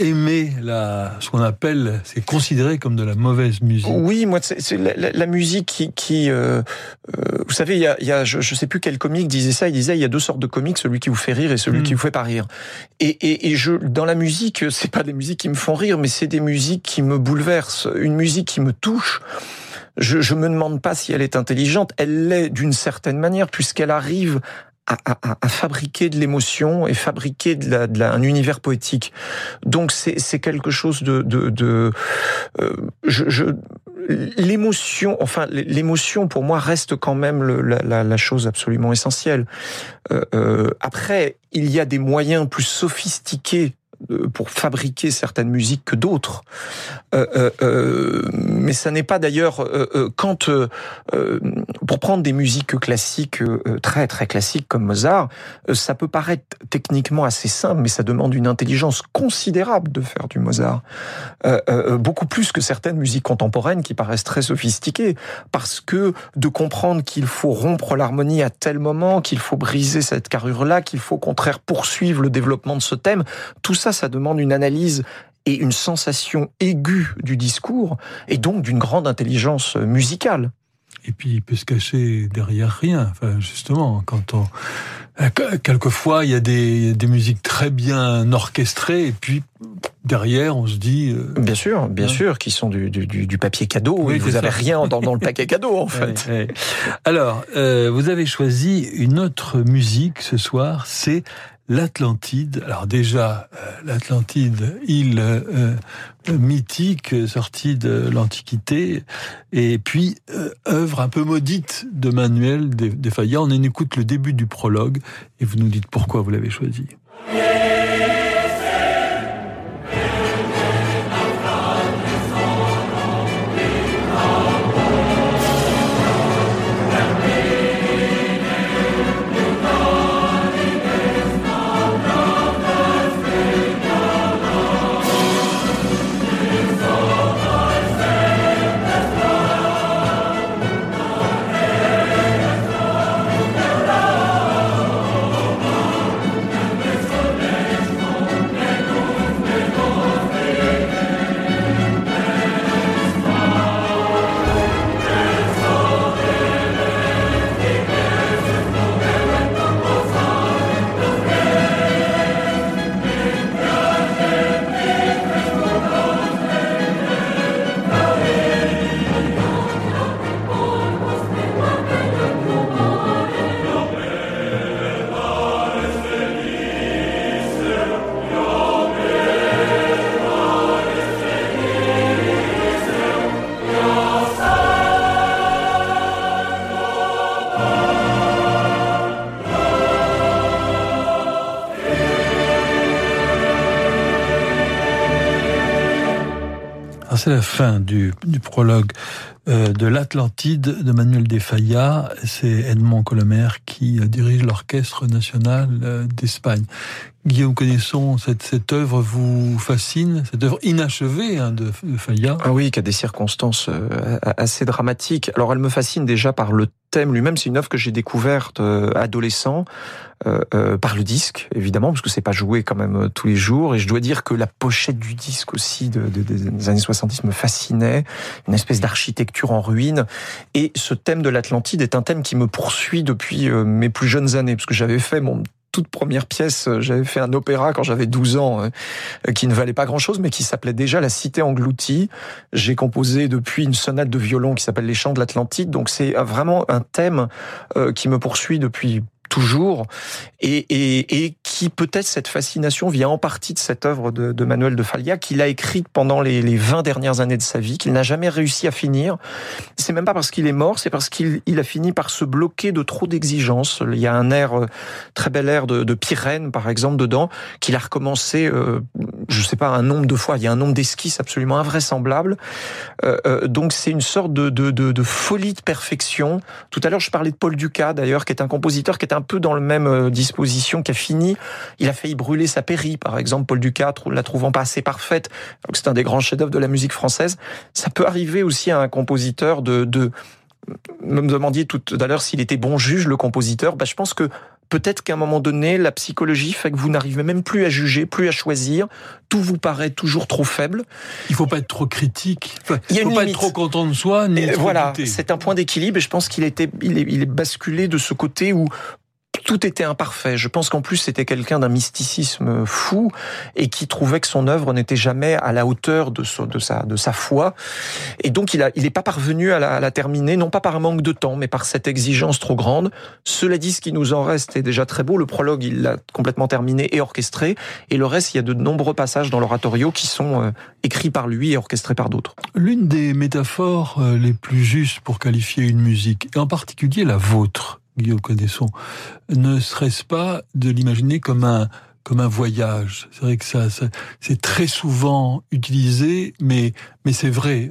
aimer la, ce qu'on appelle, c'est considéré comme de la mauvaise musique. Oui, moi, c'est la, la, musique qui, qui vous savez, il y a, il y a je, je sais plus quel comique disait ça. Il disait, il y a deux sortes de comiques, celui qui vous fait rire et celui mmh. qui vous fait pas rire. Et, et, et je, dans la musique, c'est pas des musiques qui me font rire, mais c'est des musiques qui me bouleversent. Une musique qui me touche. Je, je me demande pas si elle est intelligente. Elle l'est d'une certaine manière puisqu'elle arrive à, à, à, fabriquer de l'émotion et fabriquer de, la, de la, un univers poétique. Donc c'est quelque chose de, de, de euh, je, je l'émotion, enfin l'émotion pour moi reste quand même le, la, la, chose absolument essentielle. Euh, euh, après, il y a des moyens plus sophistiqués pour fabriquer certaines musiques que d'autres. Euh, euh, euh mais ça n'est pas d'ailleurs euh, euh quand pour prendre des musiques classiques très très classiques comme Mozart, ça peut paraître techniquement assez simple, mais ça demande une intelligence considérable de faire du Mozart, beaucoup plus que certaines musiques contemporaines qui paraissent très sophistiquées, parce que de comprendre qu'il faut rompre l'harmonie à tel moment, qu'il faut briser cette carrure là, qu'il faut au contraire poursuivre le développement de ce thème, tout ça ça demande une analyse et une sensation aiguë du discours, et donc d'une grande intelligence musicale. Et puis il peut se cacher derrière rien. Enfin, justement, quand on quelquefois il y a des, des musiques très bien orchestrées, et puis derrière, on se dit. Euh, bien sûr, bien hein. sûr, qui sont du, du, du papier cadeau. Oui, vous n'avez rien dans, dans, le paquet cadeau, en fait. Oui, oui. Alors, euh, vous avez choisi une autre musique ce soir, c'est l'Atlantide. Alors déjà, euh, l'Atlantide, île euh, mythique sortie de l'Antiquité, et puis euh, œuvre un peu maudite de Manuel Fayard. On écoute le début du prologue, et vous nous dites pourquoi vous l'avez choisi. C'est la fin du, prologue euh, de l'Atlantide de Manuel Defaya. C'est Edmond Colomer qui euh, dirige l'Orchestre national euh, d'Espagne. Guillaume Connaisson, cette, cette œuvre vous fascine, cette œuvre inachevée hein, de, de Ah oui, qui a des circonstances assez dramatiques. Alors elle me fascine déjà par le thème lui-même. C'est une œuvre que j'ai découverte euh, adolescent euh, euh, par le disque, évidemment, parce que c'est pas joué quand même euh, tous les jours. Et je dois dire que la pochette du disque aussi de, de- des années 70 me fascinait, une espèce d'architecture en ruine. Et ce thème de l'Atlantide est un thème qui me poursuit depuis mes plus jeunes années, parce que j'avais fait mon toute première pièce, euh, j'avais fait un opéra quand j'avais 12 ans, euh, qui ne valait pas grand-chose, mais qui s'appelait déjà La Cité engloutie. J'ai composé depuis une sonate de violon qui s'appelle Les Chants de l'Atlantide, donc c'est euh, vraiment un thème qui me poursuit depuis toujours et, et, et qui peut-être cette fascination vient en partie de cette œuvre de, de Manuel de Falla qu'il a écrite pendant les, les 20 dernières années de sa vie, qu'il n'a jamais réussi à finir. C'est même pas parce qu'il est mort, c'est parce qu'il il a fini par se bloquer de trop d'exigences. Il y a un air, euh, très bel air de, de Pyrène, par exemple, dedans, qu'il a recommencé, euh, je sais pas, un nombre de fois. Il y a un nombre d'esquisses absolument invraisemblable. Euh, euh, donc c'est une sorte de, de, de, folie de perfection. Tout à l'heure, je parlais de Paul Dukas, d'ailleurs, qui est un compositeur qui est un peu dans le même euh, disposition, qui a fini. Il a failli brûler sa péri, par exemple, Paul trou- la trouvant pas assez parfaite. C'est un des grands chefs-d'œuvre de la musique française. Ça peut arriver aussi à un compositeur de, de me demandiez tout à l'heure s'il était bon juge, le compositeur. Bah, je pense que peut-être qu'à un moment donné, la psychologie fait que vous n'arrivez même plus à juger, plus à choisir. Tout vous paraît toujours trop faible. Il faut pas être trop critique. Enfin, Il a faut une pas limite. être trop content de soi, ni Et trop voilà, c'est un point d'équilibre et je pense qu'il était, il est, il est basculé de ce côté où tout était imparfait. Je pense qu'en plus c'était quelqu'un d'un mysticisme fou et qui trouvait que son œuvre n'était jamais à la hauteur de, sa foi. Et donc il a il est pas parvenu à la, à la terminer, non pas par un manque de temps, mais par cette exigence trop grande. Cela dit, ce qui nous en reste est déjà très beau. Le prologue il l'a complètement terminé et orchestré, et le reste il y a de nombreux passages dans l'oratorio qui sont euh, écrits par lui et orchestrés par d'autres. L'une des métaphores euh, les plus justes pour qualifier une musique, et en particulier la vôtre, Guillaume Connaisson, ne serait-ce pas de l'imaginer comme un comme un voyage? C'est vrai que ça, ça- c'est très souvent utilisé, mais mais c'est vrai.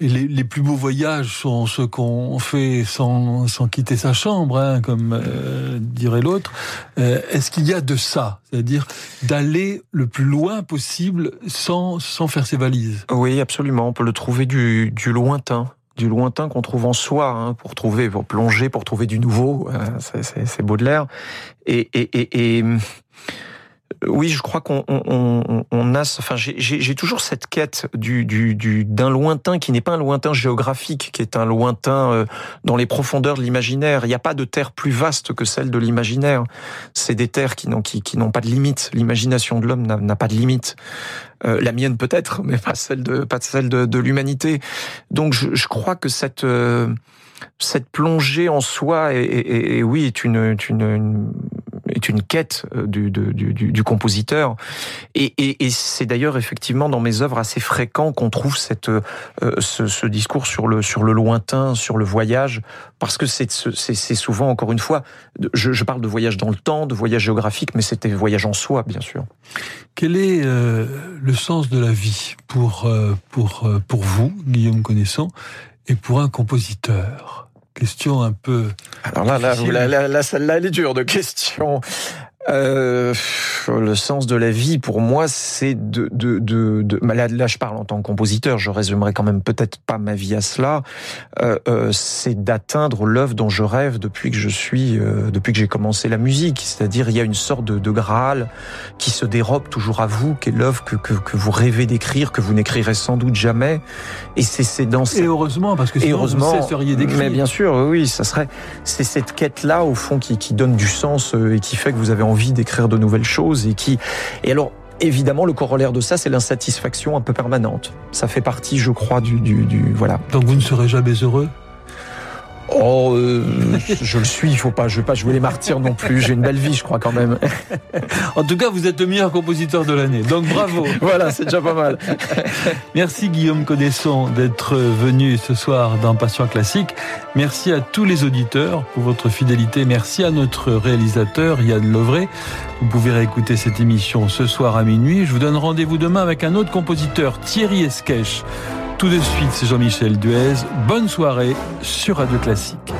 Les, les plus beaux voyages sont ceux qu'on fait sans sans quitter sa chambre, hein, comme euh, dirait l'autre. Euh, Est-ce qu'il y a de ça, c'est-à-dire d'aller le plus loin possible sans sans faire ses valises? Oui, absolument. On peut le trouver du, du lointain du lointain qu'on trouve en soi, hein, pour trouver, pour plonger, pour trouver du nouveau. Euh, c'est- Baudelaire. Et, et, oui, je crois qu'on on, on, a, enfin, j'ai- toujours cette quête du du du- d'un lointain qui n'est pas un lointain géographique, qui est un lointain euh, dans les profondeurs de l'imaginaire. Il n'y a pas de terre plus vaste que celle de l'imaginaire. C'est des terres qui n'ont qui, qui pas de limite. L'imagination de l'homme n'a pas de limite. Euh, la mienne peut-être, mais pas celle de pas celle de, de l'humanité. Donc je, je crois que cette euh, cette plongée en soi est, est- oui est une, une- une quête euh, du, compositeur. Et, c'est d'ailleurs effectivement dans mes œuvres assez fréquent qu'on trouve cette euh, ce, discours sur le sur le lointain sur le voyage parce que c'est souvent encore une fois je, parle de voyage dans le temps de voyage géographique mais c'était voyage en soi bien sûr. Quel est euh, le sens de la vie pour, pour, pour vous, Guillaume Connaissant, et pour un compositeur? Question un peu. Alors là, là, là, là, là, celle-là, elle est dure de question. Euh, le sens de la vie, pour moi, c'est de, de, de, de bah, là, là, je parle en tant que compositeur. Je résumerai quand même peut-être pas ma vie à cela. Euh, euh, c'est d'atteindre l'œuvre dont je rêve depuis que je suis, euh, depuis que j'ai commencé la musique. C'est-à-dire, il y a une sorte de, de graal qui se dérobe toujours à vous, qui est l'œuvre que, que, que vous rêvez d'écrire, que vous n'écrirez sans doute jamais. Et c'est, c'est dans Et heureusement, parce que et sinon, heureusement, vous cesseriez d'écrire. mais bien sûr, oui, oui, ça serait, c'est cette quête-là au fond qui, qui donne du sens euh, et qui fait que vous avez envie d'écrire de nouvelles choses et qui, et alors. Évidemment, le corollaire de ça, c'est l'insatisfaction un peu permanente. Ça fait partie, je crois, du, du, du voilà. Donc vous ne serez jamais heureux? Oh, euh, je le suis. Il faut pas. Je vais pas jouer les martyrs non plus. J'ai une belle vie, je crois quand même. En tout cas, vous êtes le meilleur compositeur de l'année. Donc bravo. voilà, c'est déjà pas mal. Merci Guillaume Connaisson d'être venu ce soir dans Passion Classique. Merci à tous les auditeurs pour votre fidélité. Merci à notre réalisateur Yann Lovray. Vous pouvez réécouter cette émission ce soir à minuit. Je vous donne rendez-vous demain avec un autre compositeur, Thierry Esquèche. Tout de suite, c'est Jean-Michel Duez. Bonne soirée sur Radio Classique.